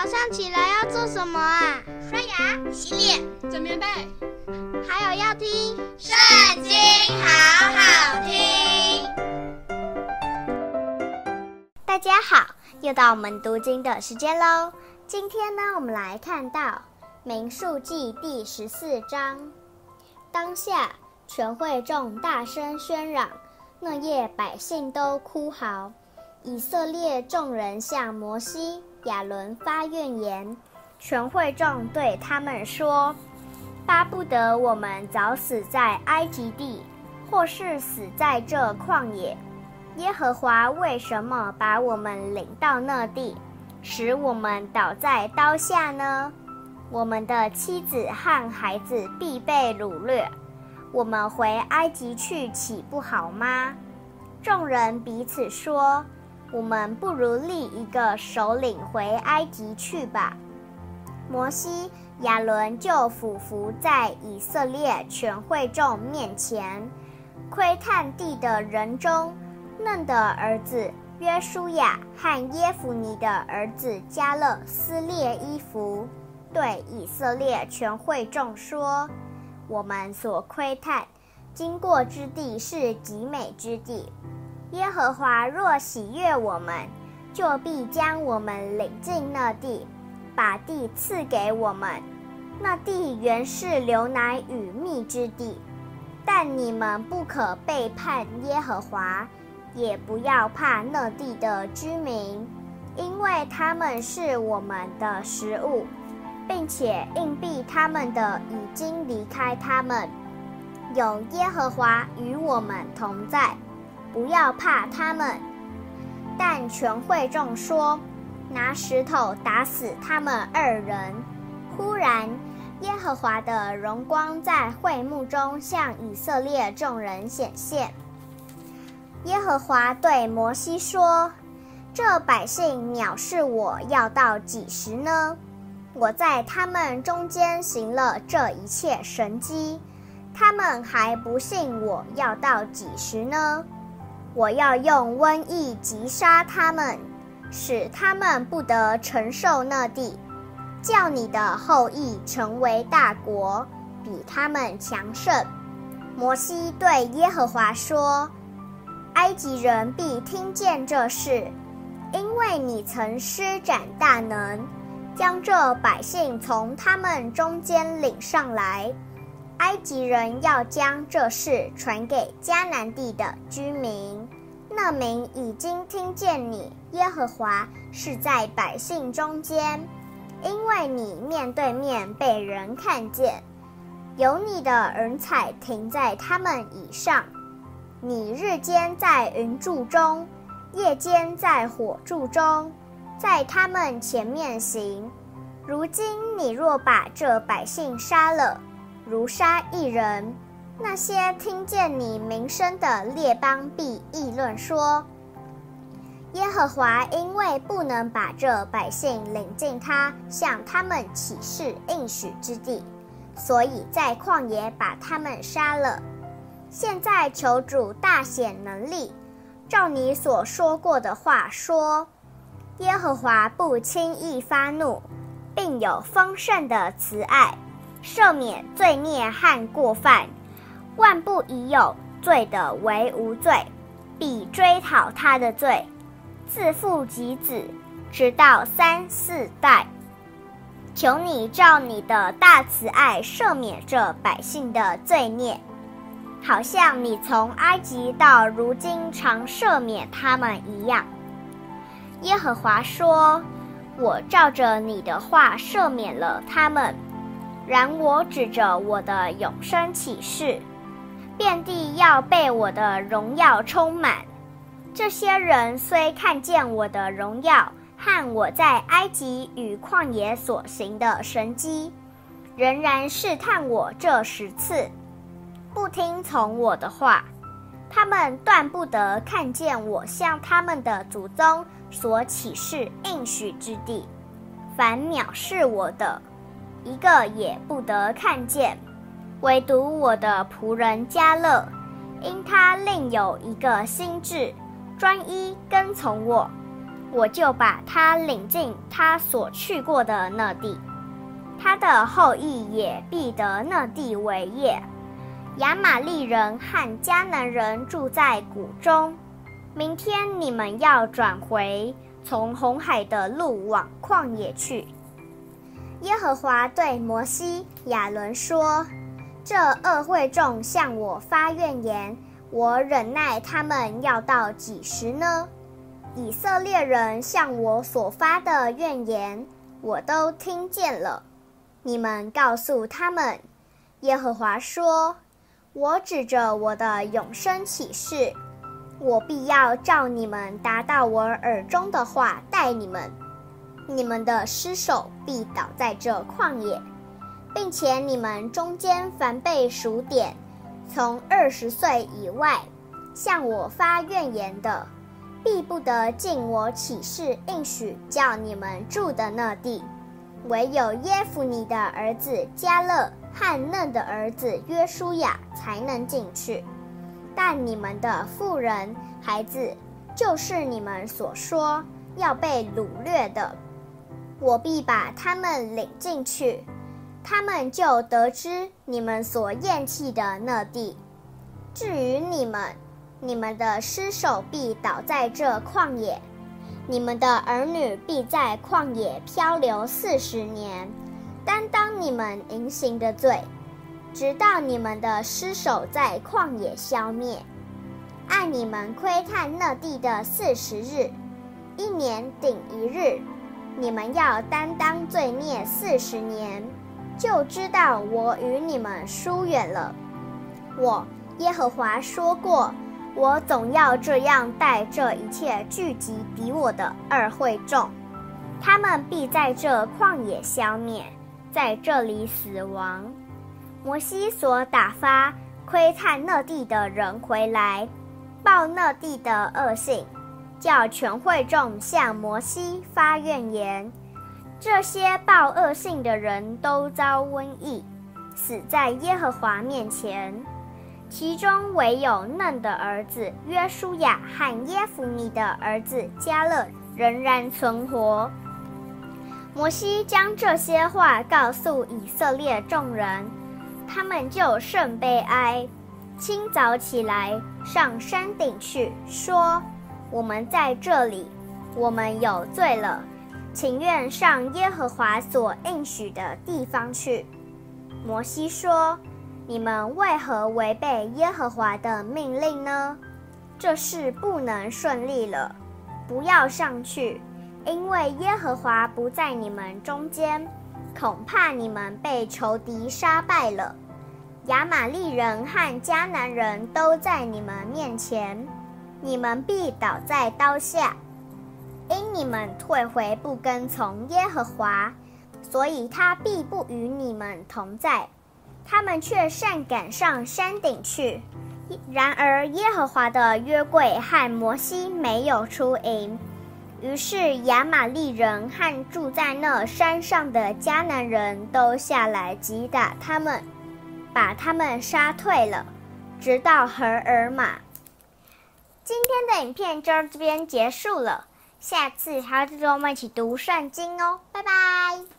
早上起来要做什么啊？刷牙、洗脸、整棉被，还有要听《圣经》，好好听。大家好，又到我们读经的时间喽。今天呢，我们来看到《民数记》第十四章。当下，全会众大声喧嚷，那夜百姓都哭嚎。以色列众人向摩西、亚伦发怨言，全会众对他们说：“巴不得我们早死在埃及地，或是死在这旷野。耶和华为什么把我们领到那地，使我们倒在刀下呢？我们的妻子和孩子必被掳掠，我们回埃及去岂不好吗？”众人彼此说。我们不如立一个首领回埃及去吧。摩西、亚伦就俯伏在以色列全会众面前，窥探地的人中，嫩的儿子约书亚和耶孚尼的儿子加勒撕裂衣服，对以色列全会众说：“我们所窥探、经过之地是极美之地。”耶和华若喜悦我们，就必将我们领进那地，把地赐给我们。那地原是流奶与蜜之地，但你们不可背叛耶和华，也不要怕那地的居民，因为他们是我们的食物，并且硬币他们的已经离开他们。有耶和华与我们同在。不要怕他们，但全会众说：“拿石头打死他们二人。”忽然，耶和华的荣光在会幕中向以色列众人显现。耶和华对摩西说：“这百姓藐视我要到几时呢？我在他们中间行了这一切神迹，他们还不信我要到几时呢？”我要用瘟疫击杀他们，使他们不得承受那地，叫你的后裔成为大国，比他们强盛。摩西对耶和华说：“埃及人必听见这事，因为你曾施展大能，将这百姓从他们中间领上来。”埃及人要将这事传给迦南地的居民，那民已经听见你耶和华是在百姓中间，因为你面对面被人看见，有你的人彩停在他们以上，你日间在云柱中，夜间在火柱中，在他们前面行。如今你若把这百姓杀了，如杀一人，那些听见你名声的列邦必议论说：耶和华因为不能把这百姓领进他向他们起誓应许之地，所以在旷野把他们杀了。现在求主大显能力，照你所说过的话说：耶和华不轻易发怒，并有丰盛的慈爱。赦免罪孽和过犯，万不以有罪的为无罪，必追讨他的罪，自父及子，直到三四代。求你照你的大慈爱赦免这百姓的罪孽，好像你从埃及到如今常赦免他们一样。耶和华说：“我照着你的话赦免了他们。”然我指着我的永生起誓，遍地要被我的荣耀充满。这些人虽看见我的荣耀和我在埃及与旷野所行的神迹，仍然试探我这十次，不听从我的话。他们断不得看见我向他们的祖宗所起誓应许之地。凡藐视我的，一个也不得看见，唯独我的仆人迦勒，因他另有一个心志，专一跟从我，我就把他领进他所去过的那地，他的后裔也必得那地为业。亚玛力人和迦南人住在谷中。明天你们要转回从红海的路往旷野去。耶和华对摩西、亚伦说：“这恶会众向我发怨言，我忍耐他们要到几时呢？以色列人向我所发的怨言，我都听见了。你们告诉他们，耶和华说。”我指着我的永生起誓，我必要照你们达到我耳中的话待你们。你们的尸首必倒在这旷野，并且你们中间凡被数点，从二十岁以外向我发怨言的，必不得进我起誓应许叫你们住的那地。唯有耶孚尼的儿子加勒。和嫩的儿子约书亚才能进去，但你们的妇人、孩子，就是你们所说要被掳掠的，我必把他们领进去，他们就得知你们所厌弃的那地。至于你们，你们的尸首必倒在这旷野，你们的儿女必在旷野漂流四十年。担当你们淫行的罪，直到你们的尸首在旷野消灭。按你们窥探那地的四十日，一年顶一日，你们要担当罪孽四十年，就知道我与你们疏远了。我耶和华说过，我总要这样待这一切聚集敌我的二会众，他们必在这旷野消灭。在这里死亡。摩西所打发窥探那地的人回来，报那地的恶性，叫全会众向摩西发怨言。这些报恶性的人都遭瘟疫，死在耶和华面前。其中唯有嫩的儿子约书亚和耶孚尼的儿子迦勒仍然存活。摩西将这些话告诉以色列众人，他们就甚悲哀。清早起来，上山顶去，说：“我们在这里，我们有罪了，情愿上耶和华所应许的地方去。”摩西说：“你们为何违背耶和华的命令呢？这事不能顺利了，不要上去。”因为耶和华不在你们中间，恐怕你们被仇敌杀败了。亚玛力人和迦南人都在你们面前，你们必倒在刀下。因你们退回不跟从耶和华，所以他必不与你们同在。他们却擅赶上山顶去。然而耶和华的约柜和摩西没有出营。于是亚玛力人和住在那山上的迦南人都下来击打他们，把他们杀退了，直到何珥玛。今天的影片就到这边结束了，下次还要再跟我们一起读圣经哦，拜拜。